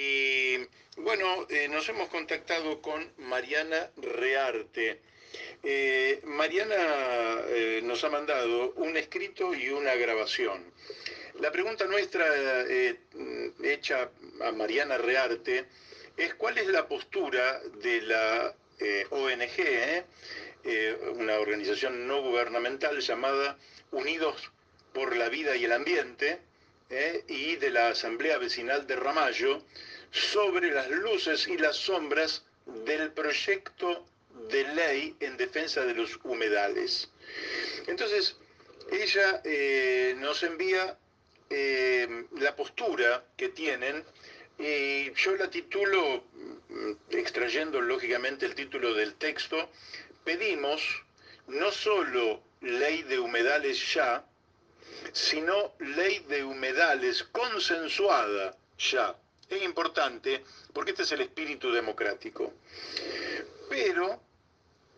Y bueno, eh, nos hemos contactado con Mariana Rearte. Eh, Mariana eh, nos ha mandado un escrito y una grabación. La pregunta nuestra hecha a Mariana Rearte es cuál es la postura de la ONG, una organización no gubernamental llamada Unidos por la Vida y el Ambiente, y de la Asamblea Vecinal de Ramallo, sobre las luces y las sombras del proyecto de ley en defensa de los humedales. Entonces, ella eh, nos envía eh, la postura que tienen y yo la titulo, mm, extrayendo lógicamente el título del texto, pedimos no solo ley de humedales ya, sino ley de humedales consensuada ya es importante porque este es el espíritu democrático. Pero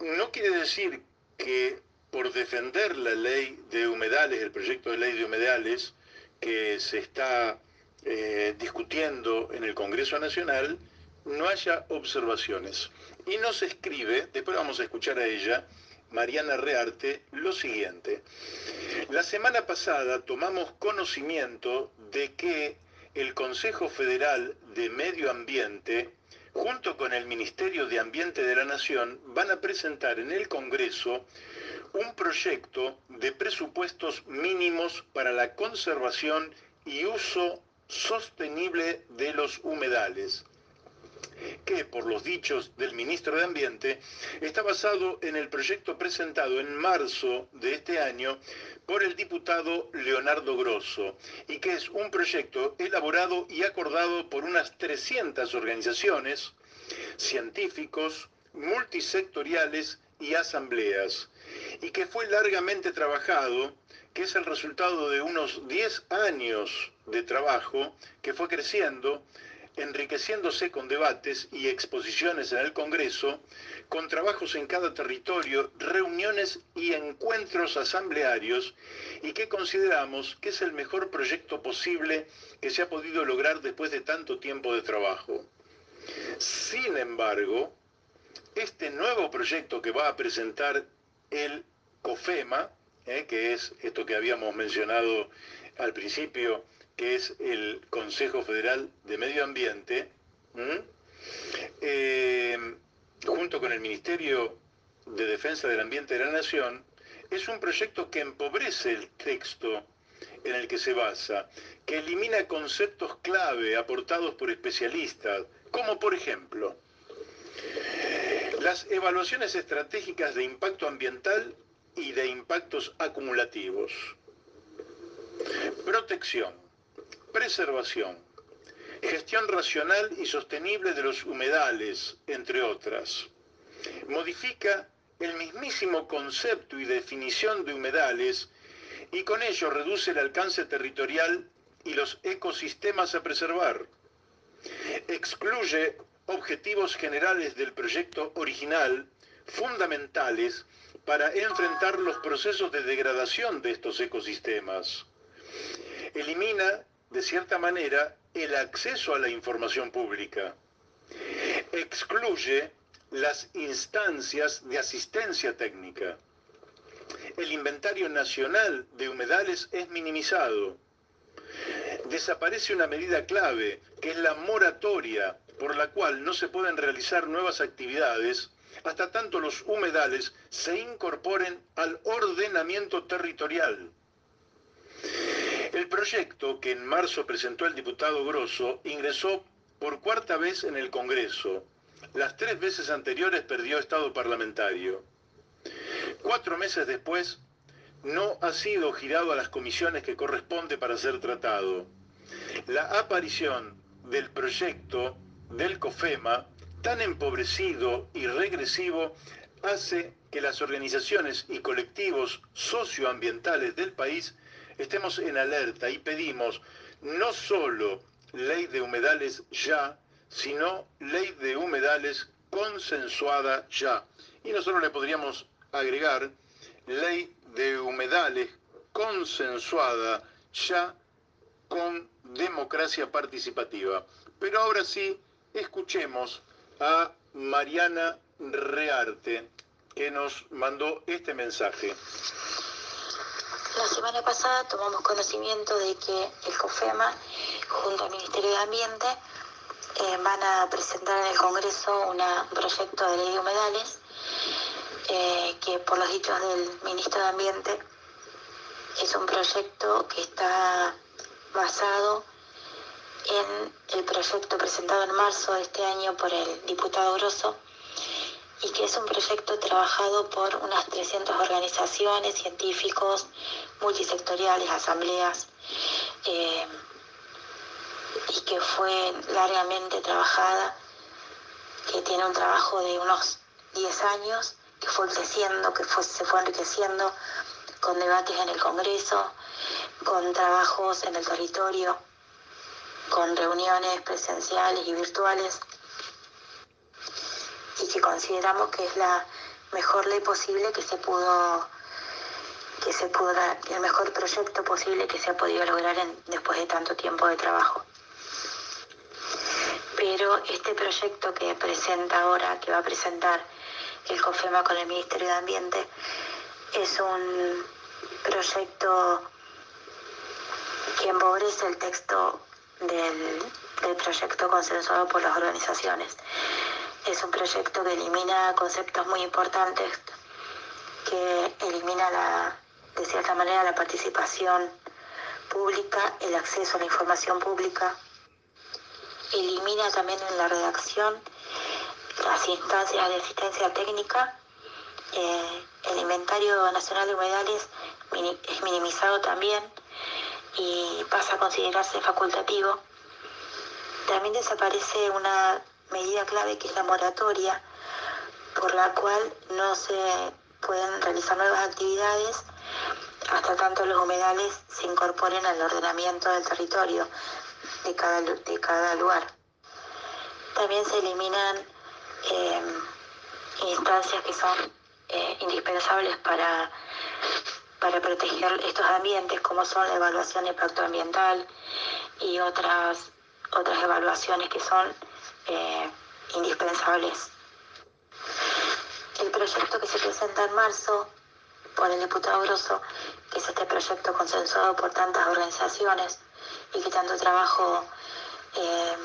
no quiere decir que por defender la ley de humedales, el proyecto de ley de humedales que se está eh, discutiendo en el Congreso Nacional, no haya observaciones. Y nos escribe, después vamos a escuchar a ella, Mariana Rearte, lo siguiente. La semana pasada tomamos conocimiento de que el Consejo Federal de Medio Ambiente, junto con el Ministerio de Ambiente de la Nación, van a presentar en el Congreso un proyecto de presupuestos mínimos para la conservación y uso sostenible de los humedales que, por los dichos del ministro de Ambiente, está basado en el proyecto presentado en marzo de este año por el diputado Leonardo Grosso, y que es un proyecto elaborado y acordado por unas 300 organizaciones, científicos, multisectoriales y asambleas, y que fue largamente trabajado, que es el resultado de unos 10 años de trabajo que fue creciendo enriqueciéndose con debates y exposiciones en el Congreso, con trabajos en cada territorio, reuniones y encuentros asamblearios, y que consideramos que es el mejor proyecto posible que se ha podido lograr después de tanto tiempo de trabajo. Sin embargo, este nuevo proyecto que va a presentar el COFEMA, eh, que es esto que habíamos mencionado al principio, que es el Consejo Federal de Medio Ambiente, eh, junto con el Ministerio de Defensa del Ambiente de la Nación, es un proyecto que empobrece el texto en el que se basa, que elimina conceptos clave aportados por especialistas, como por ejemplo las evaluaciones estratégicas de impacto ambiental y de impactos acumulativos, protección, preservación, gestión racional y sostenible de los humedales, entre otras. Modifica el mismísimo concepto y definición de humedales y con ello reduce el alcance territorial y los ecosistemas a preservar. Excluye objetivos generales del proyecto original fundamentales para enfrentar los procesos de degradación de estos ecosistemas. Elimina de cierta manera, el acceso a la información pública. Excluye las instancias de asistencia técnica. El inventario nacional de humedales es minimizado. Desaparece una medida clave, que es la moratoria, por la cual no se pueden realizar nuevas actividades hasta tanto los humedales se incorporen al ordenamiento territorial. El proyecto que en marzo presentó el diputado Grosso ingresó por cuarta vez en el Congreso. Las tres veces anteriores perdió estado parlamentario. Cuatro meses después, no ha sido girado a las comisiones que corresponde para ser tratado. La aparición del proyecto del COFEMA, tan empobrecido y regresivo, hace que las organizaciones y colectivos socioambientales del país estemos en alerta y pedimos no solo ley de humedales ya, sino ley de humedales consensuada ya. Y nosotros le podríamos agregar ley de humedales consensuada ya con democracia participativa. Pero ahora sí, escuchemos a Mariana Rearte, que nos mandó este mensaje. La semana pasada tomamos conocimiento de que el COFEMA, junto al Ministerio de Ambiente, eh, van a presentar en el Congreso un proyecto de ley de humedales eh, que por los dichos del Ministro de Ambiente es un proyecto que está basado en el proyecto presentado en marzo de este año por el diputado Grosso y que es un proyecto trabajado por unas 300 organizaciones, científicos, multisectoriales, asambleas, eh, y que fue largamente trabajada, que tiene un trabajo de unos 10 años, que fue creciendo, que se fue enriqueciendo con debates en el Congreso, con trabajos en el territorio, con reuniones presenciales y virtuales, y que consideramos que es la mejor ley posible que se pudo que se pudo el mejor proyecto posible que se ha podido lograr después de tanto tiempo de trabajo. Pero este proyecto que presenta ahora, que va a presentar el COFEMA con el Ministerio de Ambiente, es un proyecto que empobrece el texto del, proyecto consensuado por las organizaciones. Es un proyecto que elimina conceptos muy importantes, que elimina la, de cierta manera la participación pública, el acceso a la información pública, elimina también en la redacción las instancias de asistencia técnica, eh, el inventario nacional de humedales es minimizado también y pasa a considerarse facultativo. También desaparece una medida clave que es la moratoria, por la cual no se pueden realizar nuevas actividades hasta tanto los humedales se incorporen al ordenamiento del territorio de cada, de cada lugar. También se eliminan eh, instancias que son eh, indispensables para para proteger estos ambientes, como son la evaluación de impacto ambiental y otras, otras evaluaciones que son indispensables. El proyecto que se presenta en marzo por el diputado Grosso, que es este proyecto consensuado por tantas organizaciones y que tanto trabajo eh,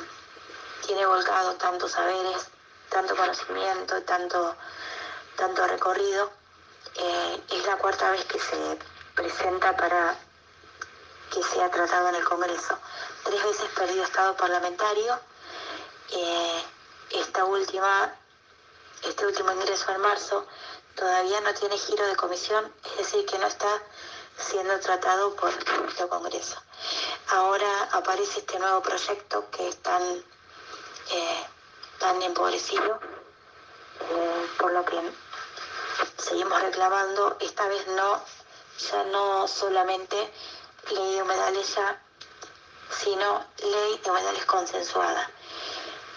tiene volcado, tantos saberes, tanto conocimiento, tanto, tanto recorrido, eh, es la cuarta vez que se presenta para que sea tratado en el Congreso. Tres veces perdió estado parlamentario. Eh, esta última, este último ingreso en marzo todavía no tiene giro de comisión, es decir, que no está siendo tratado por el Congreso. Ahora aparece este nuevo proyecto que es tan, eh, empobrecido, por lo que seguimos reclamando, esta vez no, ya no solamente ley de humedales ya, sino ley de humedales consensuada.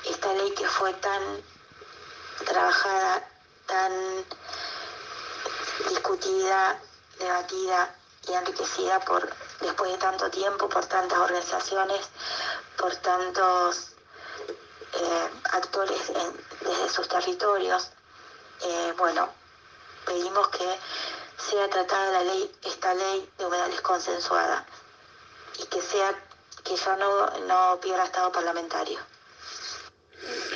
Esta ley que fue tan trabajada, tan discutida, debatida y enriquecida por después de tanto tiempo, por tantas organizaciones, por tantos eh, actores desde sus territorios. Eh, bueno, pedimos que sea tratada la ley, esta ley de humedales consensuada y que sea que ya no, no pierda estado parlamentario.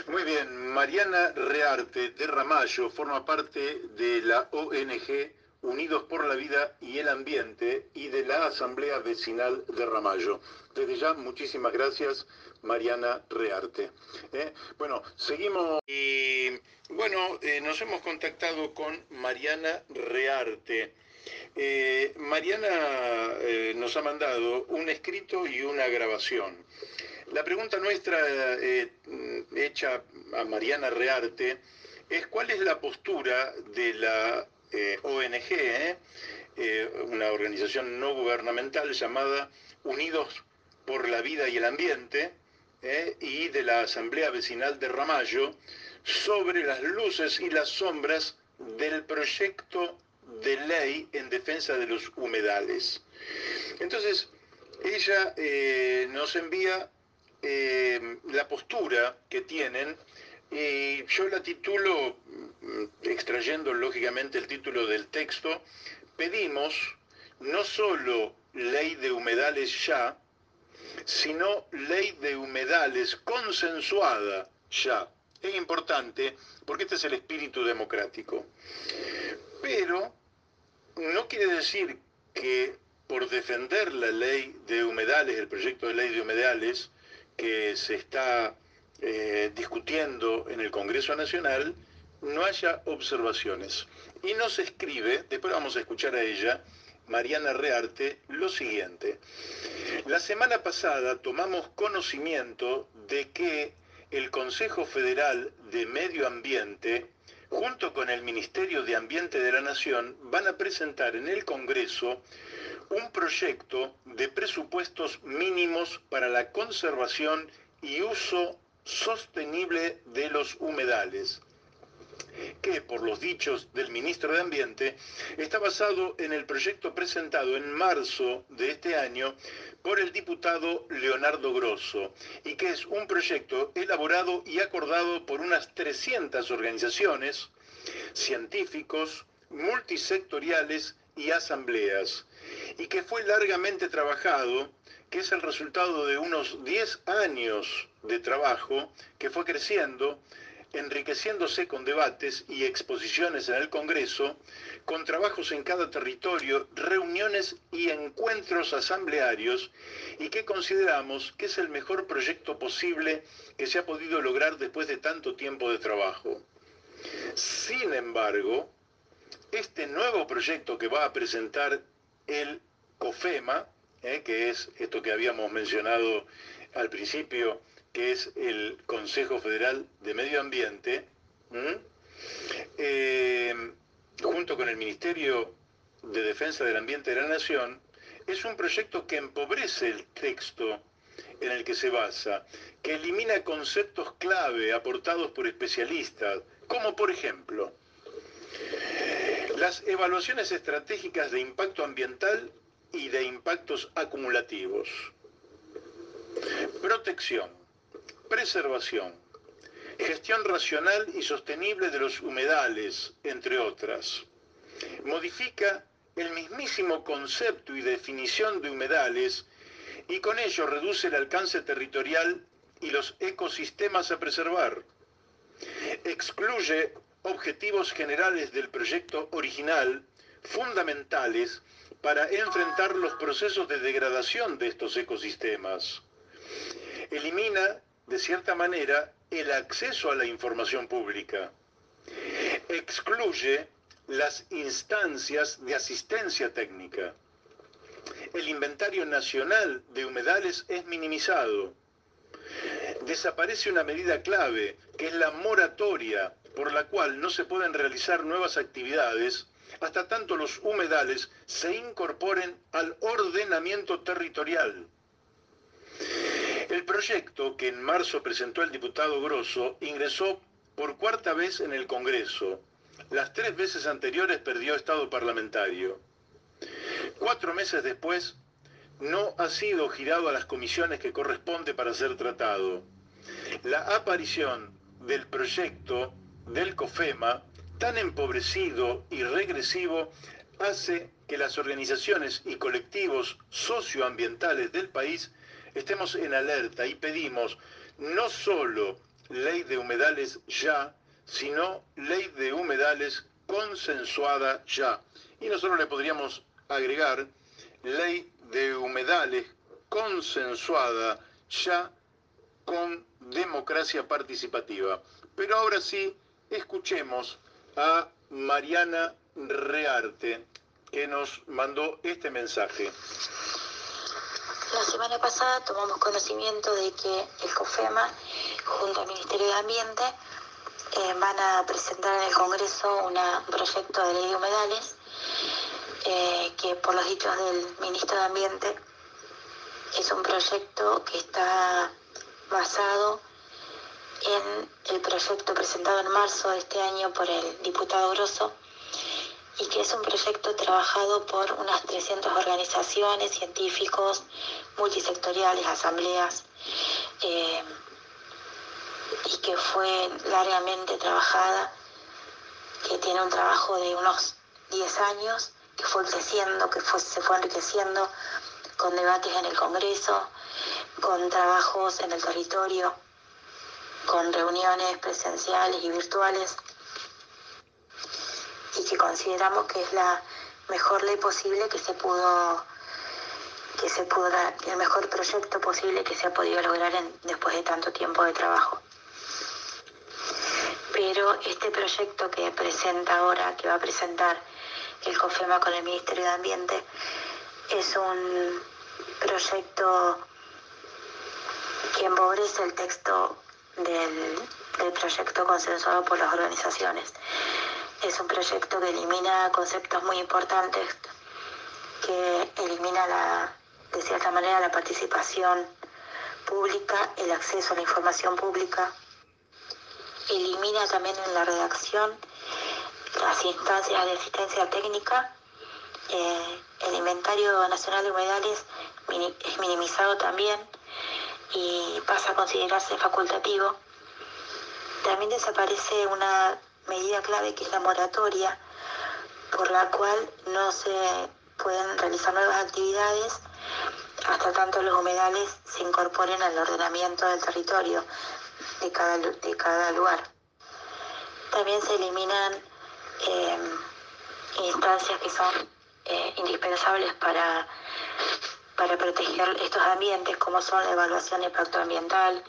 Muy bien, Mariana Rearte de Ramallo forma parte de la ONG Unidos por la Vida y el Ambiente y de la Asamblea Vecinal de Ramallo. Desde ya, muchísimas gracias, Mariana Rearte. ¿Eh? Bueno, seguimos. Y bueno, eh, nos hemos contactado con Mariana Rearte. Eh, Mariana nos ha mandado un escrito y una grabación. La pregunta nuestra hecha a Mariana Rearte es cuál es la postura de la eh, ONG, ¿eh? Eh, una organización no gubernamental llamada Unidos por la Vida y el Ambiente, y de la Asamblea Vecinal de Ramallo, sobre las luces y las sombras del proyecto de ley en defensa de los humedales. Entonces, ella eh, nos envía eh, la postura que tienen y yo la titulo, mm, extrayendo lógicamente el título del texto, pedimos no solo ley de humedales ya, sino ley de humedales consensuada ya. Es importante porque este es el espíritu democrático. Pero no quiere decir que por defender la ley de humedales, el proyecto de ley de humedales que se está eh, discutiendo en el Congreso Nacional, no haya observaciones. Y nos escribe, después vamos a escuchar a ella, Mariana Rearte, lo siguiente. La semana pasada tomamos conocimiento de que el Consejo Federal de Medio Ambiente, junto con el Ministerio de Ambiente de la Nación, van a presentar en el Congreso un proyecto de presupuestos mínimos para la conservación y uso sostenible de los humedales que, por los dichos del ministro de Ambiente, está basado en el proyecto presentado en marzo de este año por el diputado Leonardo Grosso, y que es un proyecto elaborado y acordado por unas 300 organizaciones, científicos, multisectoriales y asambleas, y que fue largamente trabajado, que es el resultado de unos 10 años de trabajo que fue creciendo enriqueciéndose con debates y exposiciones en el Congreso, con trabajos en cada territorio, reuniones y encuentros asamblearios, y que consideramos que es el mejor proyecto posible que se ha podido lograr después de tanto tiempo de trabajo. Sin embargo, este nuevo proyecto que va a presentar el COFEMA, eh, que es esto que habíamos mencionado al principio, que es el Consejo Federal de Medio Ambiente, eh, junto con el Ministerio de Defensa del Ambiente de la Nación, es un proyecto que empobrece el texto en el que se basa, que elimina conceptos clave aportados por especialistas, como por ejemplo las evaluaciones estratégicas de impacto ambiental y de impactos acumulativos, protección, preservación, gestión racional y sostenible de los humedales, entre otras. Modifica el mismísimo concepto y definición de humedales y con ello reduce el alcance territorial y los ecosistemas a preservar. Excluye objetivos generales del proyecto original fundamentales para enfrentar los procesos de degradación de estos ecosistemas. Elimina de cierta manera, el acceso a la información pública. Excluye las instancias de asistencia técnica. El inventario nacional de humedales es minimizado. Desaparece una medida clave, que es la moratoria, por la cual no se pueden realizar nuevas actividades hasta tanto los humedales se incorporen al ordenamiento territorial. El proyecto que en marzo presentó el diputado Grosso ingresó por cuarta vez en el Congreso. Las tres veces anteriores perdió estado parlamentario. Cuatro meses después, no ha sido girado a las comisiones que corresponde para ser tratado. La aparición del proyecto del COFEMA, tan empobrecido y regresivo, hace que las organizaciones y colectivos socioambientales del país estemos en alerta y pedimos no solo ley de humedales ya, sino ley de humedales consensuada ya. Y nosotros le podríamos agregar ley de humedales consensuada ya con democracia participativa. Pero ahora sí, escuchemos a Mariana Rearte, que nos mandó este mensaje. La semana pasada tomamos conocimiento de que el COFEMA, junto al Ministerio de Ambiente, eh, van a presentar en el Congreso un proyecto de ley de humedales eh, que por los dichos del Ministro de Ambiente es un proyecto que está basado en el proyecto presentado en marzo de este año por el diputado Grosso y que es un proyecto trabajado por unas 300 organizaciones, científicos, multisectoriales, asambleas, eh, y que fue largamente trabajada, que tiene un trabajo de unos 10 años, que fue creciendo, que se fue enriqueciendo con debates en el Congreso, con trabajos en el territorio, con reuniones presenciales y virtuales y que consideramos que es la mejor ley posible que se pudo que se pudo el mejor proyecto posible que se ha podido lograr después de tanto tiempo de trabajo. Pero este proyecto que presenta ahora, que va a presentar el COFEMA con el Ministerio de Ambiente, es un proyecto que empobrece el texto del, del proyecto consensuado por las organizaciones. Es un proyecto que elimina conceptos muy importantes, que elimina de cierta manera la participación pública, el acceso a la información pública, elimina también en la redacción las instancias de asistencia técnica, eh, el inventario nacional de humedales es minimizado también y pasa a considerarse facultativo. También desaparece una medida clave que es la moratoria, por la cual no se pueden realizar nuevas actividades hasta tanto los humedales se incorporen al ordenamiento del territorio de cada, de cada lugar. También se eliminan instancias que son eh, indispensables para, para proteger estos ambientes, como son la evaluación de impacto ambiental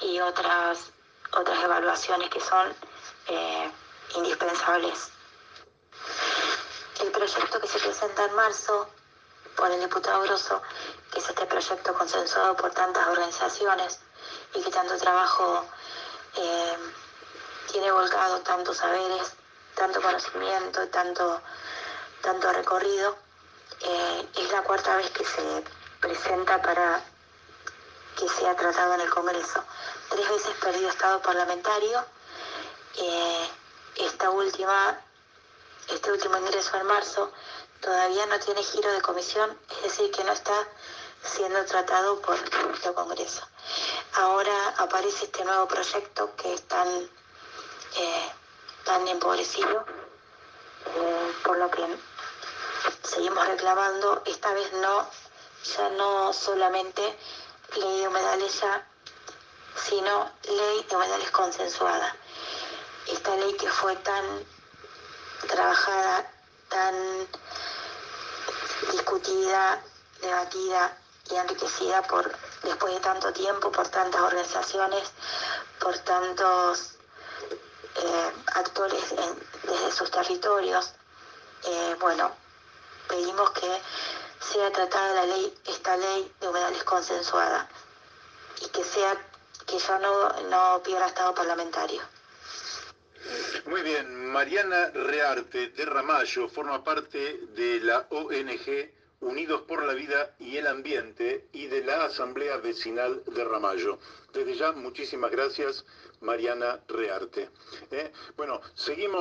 y otras, otras evaluaciones que son eh, indispensables. El proyecto que se presenta en marzo por el diputado Grosso, que es este proyecto consensuado por tantas organizaciones y que tanto trabajo eh, tiene volcado, tantos saberes, tanto conocimiento, tanto, tanto recorrido, eh, es la cuarta vez que se presenta para que sea tratado en el Congreso. Tres veces perdido estado parlamentario eh, esta última, este último ingreso en marzo todavía no tiene giro de comisión, es decir, que no está siendo tratado por el Congreso. Ahora aparece este nuevo proyecto que es tan, eh, tan empobrecido, eh, por lo que seguimos reclamando, esta vez no, ya no solamente ley de humedales ya, sino ley de humedales consensuada. Esta ley que fue tan trabajada, tan discutida, debatida y enriquecida por después de tanto tiempo, por tantas organizaciones, por tantos eh, actores desde sus territorios. Eh, bueno, pedimos que sea tratada la ley, esta ley de humedales consensuada y que sea que ya no, no pierda estado parlamentario. Muy bien, Mariana Rearte de Ramallo forma parte de la ONG Unidos por la Vida y el Ambiente y de la Asamblea Vecinal de Ramallo. Desde ya, muchísimas gracias, Mariana Rearte. ¿Eh? Bueno, seguimos.